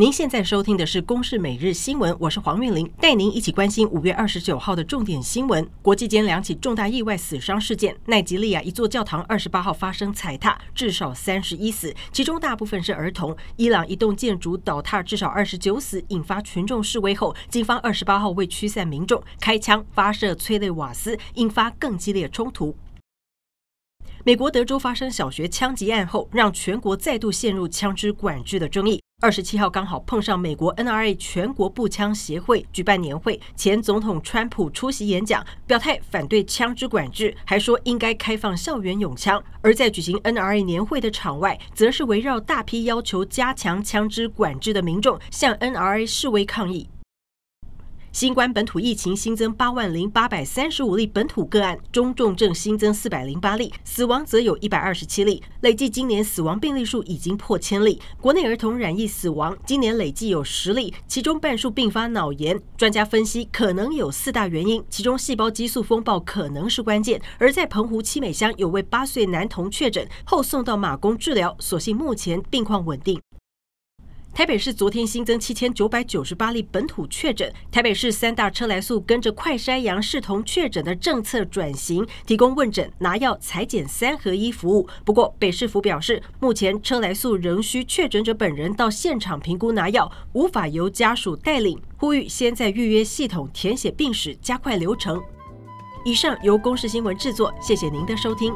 您现在收听的是《公视每日新闻》，我是黄韵玲，带您一起关心五月二十九号的重点新闻。国际间两起重大意外死伤事件，奈及利亚一座教堂二十八号发生踩踏，至少三十一死，其中大部分是儿童。伊朗一栋建筑倒塌，至少二十九死，引发群众示威后，警方二十八号为驱散民众，开枪发射催泪瓦斯，引发更激烈冲突。美国德州发生小学枪击案后，让全国再度陷入枪支管制的争议。二十七号刚好碰上美国 NRA 全国步枪协会举办年会，前总统川普出席演讲，表态反对枪支管制，还说应该开放校园拥枪。而在举行 NRA 年会的场外，则是围绕大批要求加强枪支管制的民众向 NRA 示威抗议。新冠本土疫情新增八万零八百三十五例本土个案，中重症新增四百零八例，死亡则有一百二十七例，累计今年死亡病例数已经破千例。国内儿童染疫死亡今年累计有十例，其中半数并发脑炎。专家分析可能有四大原因，其中细胞激素风暴可能是关键。而在澎湖七美乡有位八岁男童确诊后送到马公治疗，所幸目前病况稳定。台北市昨天新增七千九百九十八例本土确诊。台北市三大车来素跟着快筛阳视同确诊的政策转型，提供问诊、拿药、采检三合一服务。不过，北市府表示，目前车来素仍需确诊者本人到现场评估拿药，无法由家属带领。呼吁先在预约系统填写病史，加快流程。以上由公视新闻制作，谢谢您的收听。